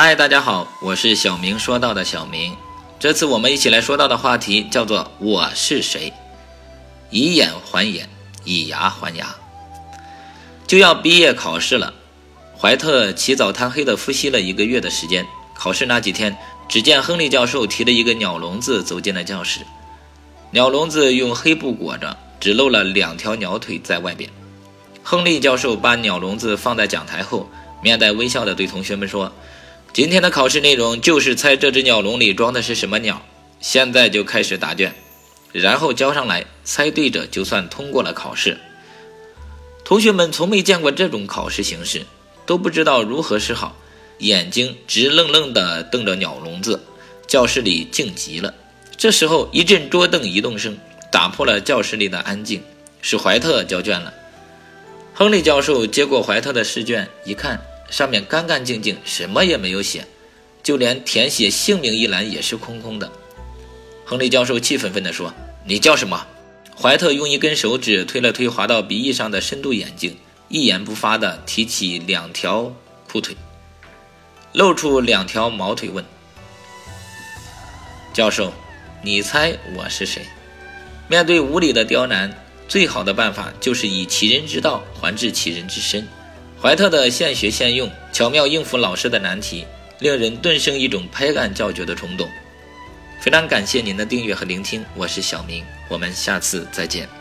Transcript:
嗨，大家好，我是小明说到的小明。这次我们一起来说到的话题叫做“我是谁”。以眼还眼，以牙还牙。就要毕业考试了，怀特起早贪黑的复习了一个月的时间。考试那几天，只见亨利教授提着一个鸟笼子走进了教室。鸟笼子用黑布裹着，只露了两条鸟腿在外边。亨利教授把鸟笼子放在讲台后，面带微笑地对同学们说。今天的考试内容就是猜这只鸟笼里装的是什么鸟。现在就开始答卷，然后交上来，猜对者就算通过了考试。同学们从没见过这种考试形式，都不知道如何是好，眼睛直愣愣地瞪着鸟笼子。教室里静极了。这时候，一阵桌凳移动声打破了教室里的安静。是怀特交卷了。亨利教授接过怀特的试卷，一看。上面干干净净，什么也没有写，就连填写姓名一栏也是空空的。亨利教授气愤愤地说：“你叫什么？”怀特用一根手指推了推滑到鼻翼上的深度眼镜，一言不发地提起两条裤腿，露出两条毛腿，问：“教授，你猜我是谁？”面对无理的刁难，最好的办法就是以其人之道还治其人之身。怀特的现学现用，巧妙应付老师的难题，令人顿生一种拍案叫绝的冲动。非常感谢您的订阅和聆听，我是小明，我们下次再见。